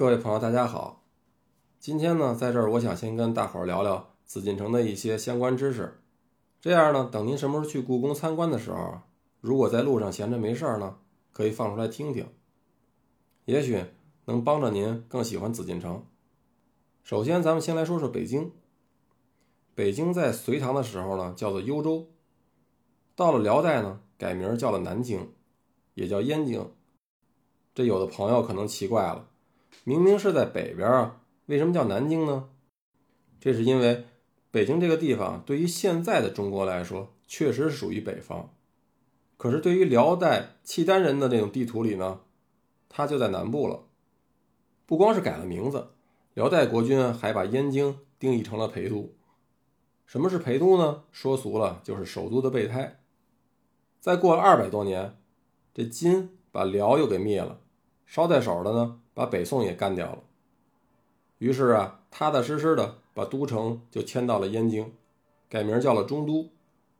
各位朋友，大家好。今天呢，在这儿我想先跟大伙儿聊聊紫禁城的一些相关知识。这样呢，等您什么时候去故宫参观的时候，如果在路上闲着没事儿呢，可以放出来听听，也许能帮着您更喜欢紫禁城。首先，咱们先来说说北京。北京在隋唐的时候呢，叫做幽州；到了辽代呢，改名叫了南京，也叫燕京。这有的朋友可能奇怪了，明明是在北边啊，为什么叫南京呢？这是因为北京这个地方对于现在的中国来说，确实是属于北方。可是对于辽代契丹人的那种地图里呢，它就在南部了。不光是改了名字，辽代国君还把燕京定义成了陪都。什么是陪都呢？说俗了就是首都的备胎。再过了二百多年，这金把辽又给灭了，捎带手的呢，把北宋也干掉了。于是啊，踏踏实实的把都城就迁到了燕京，改名叫了中都。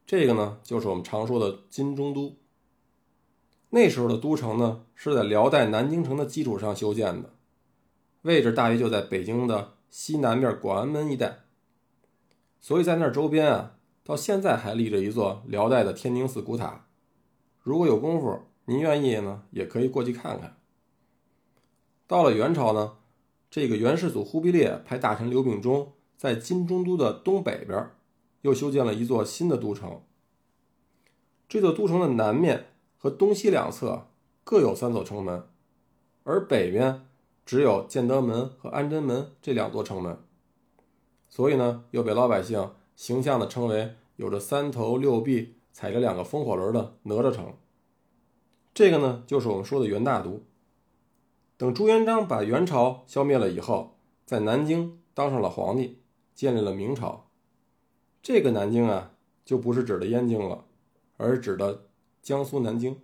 这个呢，就是我们常说的金中都。那时候的都城呢，是在辽代南京城的基础上修建的，位置大约就在北京的西南面广安门一带。所以在那周边啊，到现在还立着一座辽代的天宁寺古塔。如果有功夫，您愿意呢，也可以过去看看。到了元朝呢，这个元世祖忽必烈派大臣刘秉忠在金中都的东北边，又修建了一座新的都城。这座都城的南面和东西两侧各有三座城门，而北边只有建德门和安贞门这两座城门。所以呢，又被老百姓形象地称为有着三头六臂、踩着两个风火轮的哪吒城。这个呢，就是我们说的元大都。等朱元璋把元朝消灭了以后，在南京当上了皇帝，建立了明朝。这个南京啊，就不是指的燕京了，而是指的江苏南京。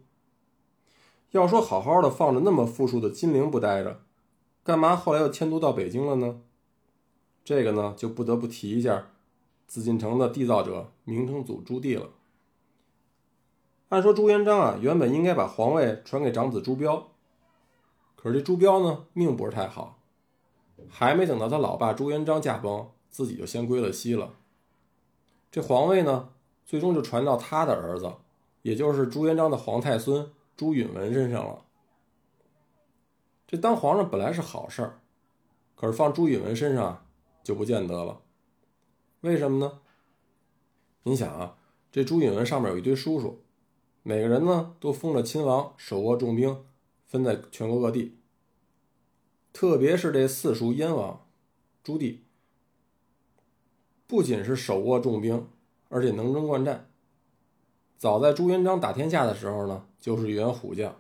要说好好的放着那么富庶的金陵不待着，干嘛后来又迁都到北京了呢？这个呢，就不得不提一下紫禁城的缔造者明成祖朱棣了。按说朱元璋啊，原本应该把皇位传给长子朱标，可是这朱标呢，命不是太好，还没等到他老爸朱元璋驾崩，自己就先归了西了。这皇位呢，最终就传到他的儿子，也就是朱元璋的皇太孙朱允文身上了。这当皇上本来是好事儿，可是放朱允文身上。就不见得了，为什么呢？您想啊，这朱允文上面有一堆叔叔，每个人呢都封了亲王，手握重兵，分在全国各地。特别是这四叔燕王朱棣，不仅是手握重兵，而且能征惯战。早在朱元璋打天下的时候呢，就是一员虎将。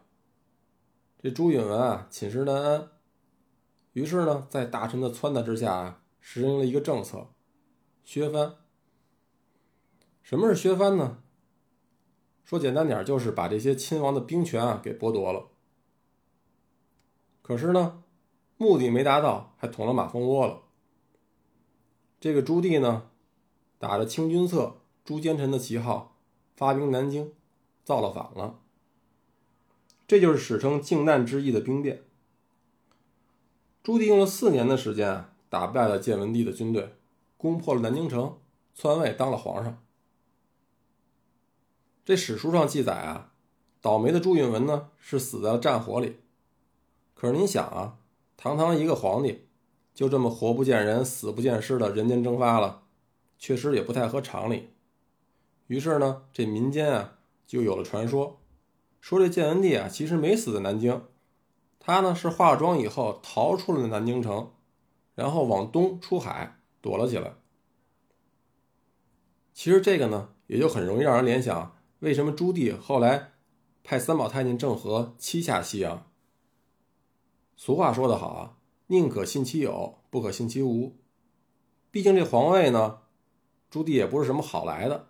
这朱允文啊，寝食难安，于是呢，在大臣的撺掇之下啊。实行了一个政策，削藩。什么是削藩呢？说简单点，就是把这些亲王的兵权啊给剥夺了。可是呢，目的没达到，还捅了马蜂窝了。这个朱棣呢，打着清君侧、朱奸臣的旗号，发兵南京，造了反了。这就是史称“靖难之役”的兵变。朱棣用了四年的时间啊。打败了建文帝的军队，攻破了南京城，篡位当了皇上。这史书上记载啊，倒霉的朱允文呢是死在了战火里。可是您想啊，堂堂一个皇帝，就这么活不见人、死不见尸的人间蒸发了，确实也不太合常理。于是呢，这民间啊就有了传说，说这建文帝啊其实没死在南京，他呢是化了妆以后逃出了南京城。然后往东出海躲了起来。其实这个呢，也就很容易让人联想，为什么朱棣后来派三宝太监郑和七下西洋？俗话说得好啊，宁可信其有，不可信其无。毕竟这皇位呢，朱棣也不是什么好来的。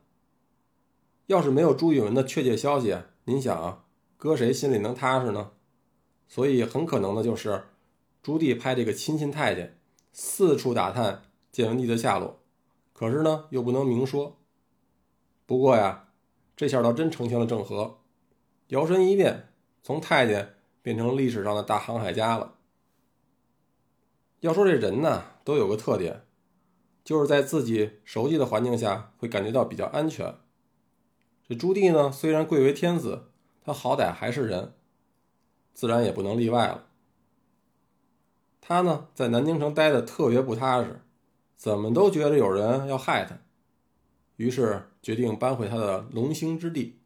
要是没有朱允文的确切消息，您想啊，搁谁心里能踏实呢？所以很可能的就是朱棣派这个亲信太监。四处打探建文帝的下落，可是呢又不能明说。不过呀，这下倒真成全了郑和，摇身一变，从太监变成历史上的大航海家了。要说这人呢，都有个特点，就是在自己熟悉的环境下会感觉到比较安全。这朱棣呢，虽然贵为天子，他好歹还是人，自然也不能例外了。他呢，在南京城待的特别不踏实，怎么都觉得有人要害他，于是决定搬回他的龙兴之地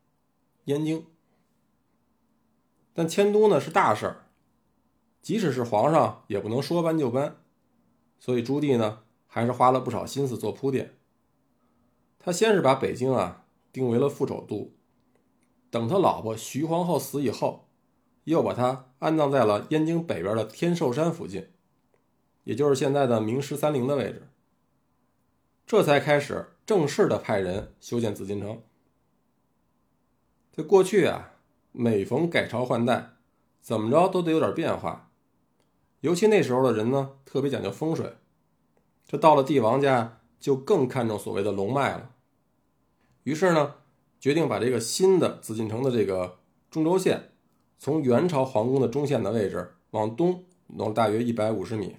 燕京。但迁都呢是大事儿，即使是皇上也不能说搬就搬，所以朱棣呢还是花了不少心思做铺垫。他先是把北京啊定为了副首都，等他老婆徐皇后死以后。又把他安葬在了燕京北边的天寿山附近，也就是现在的明十三陵的位置。这才开始正式的派人修建紫禁城。在过去啊，每逢改朝换代，怎么着都得有点变化。尤其那时候的人呢，特别讲究风水。这到了帝王家，就更看重所谓的龙脉了。于是呢，决定把这个新的紫禁城的这个中轴线。从元朝皇宫的中线的位置往东挪大约一百五十米，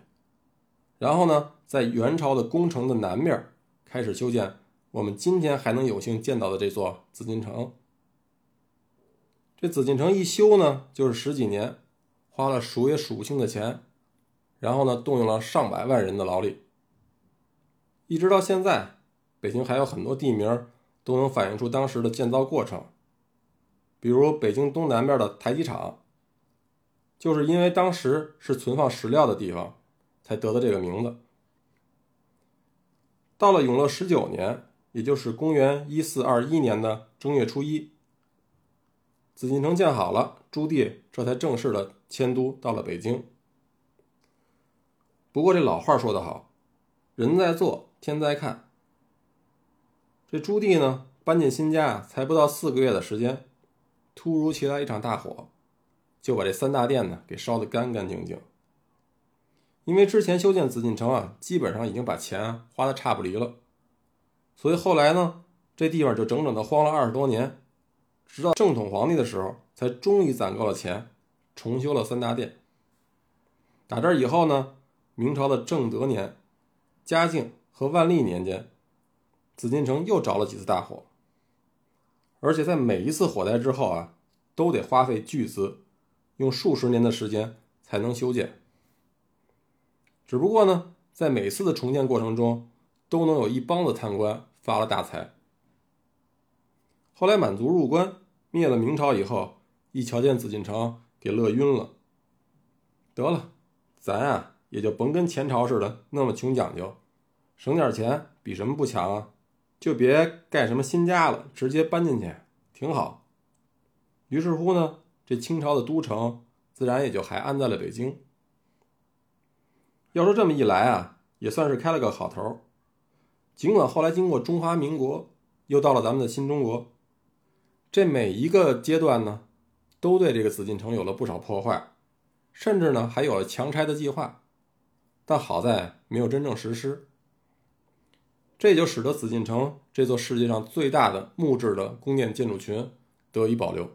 然后呢，在元朝的宫城的南面开始修建我们今天还能有幸见到的这座紫禁城。这紫禁城一修呢，就是十几年，花了数也数不清的钱，然后呢，动用了上百万人的劳力，一直到现在，北京还有很多地名都能反映出当时的建造过程。比如北京东南边的台基厂，就是因为当时是存放石料的地方，才得的这个名字。到了永乐十九年，也就是公元一四二一年的正月初一，紫禁城建好了，朱棣这才正式的迁都到了北京。不过这老话说得好，人在做，天在看。这朱棣呢，搬进新家啊才不到四个月的时间。突如其来一场大火，就把这三大殿呢给烧得干干净净。因为之前修建紫禁城啊，基本上已经把钱花的差不离了，所以后来呢，这地方就整整的荒了二十多年，直到正统皇帝的时候，才终于攒够了钱，重修了三大殿。打这以后呢，明朝的正德年、嘉靖和万历年间，紫禁城又着了几次大火。而且在每一次火灾之后啊，都得花费巨资，用数十年的时间才能修建。只不过呢，在每次的重建过程中，都能有一帮子贪官发了大财。后来满族入关灭了明朝以后，一瞧见紫禁城，给乐晕了。得了，咱啊也就甭跟前朝似的那么穷讲究，省点钱比什么不强啊？就别盖什么新家了，直接搬进去挺好。于是乎呢，这清朝的都城自然也就还安在了北京。要说这么一来啊，也算是开了个好头。尽管后来经过中华民国，又到了咱们的新中国，这每一个阶段呢，都对这个紫禁城有了不少破坏，甚至呢还有了强拆的计划，但好在没有真正实施。这就使得紫禁城这座世界上最大的木质的宫殿建筑群得以保留。